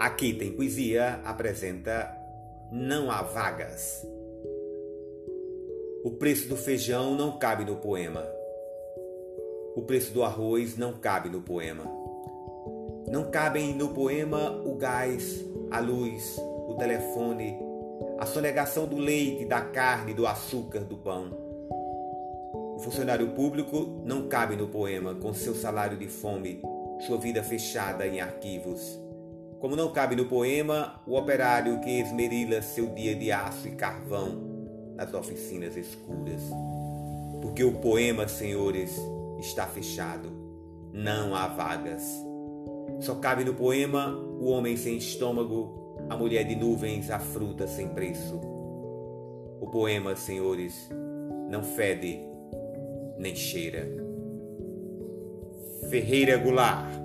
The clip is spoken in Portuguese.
Aqui tem poesia apresenta Não há vagas. O preço do feijão não cabe no poema. O preço do arroz não cabe no poema. Não cabem no poema o gás, a luz, o telefone, a sonegação do leite, da carne, do açúcar, do pão. O funcionário público não cabe no poema com seu salário de fome, sua vida fechada em arquivos. Como não cabe no poema o operário que esmerila seu dia de aço e carvão nas oficinas escuras. Porque o poema, senhores, está fechado. Não há vagas. Só cabe no poema o homem sem estômago, a mulher de nuvens, a fruta sem preço. O poema, senhores, não fede nem cheira. Ferreira Goulart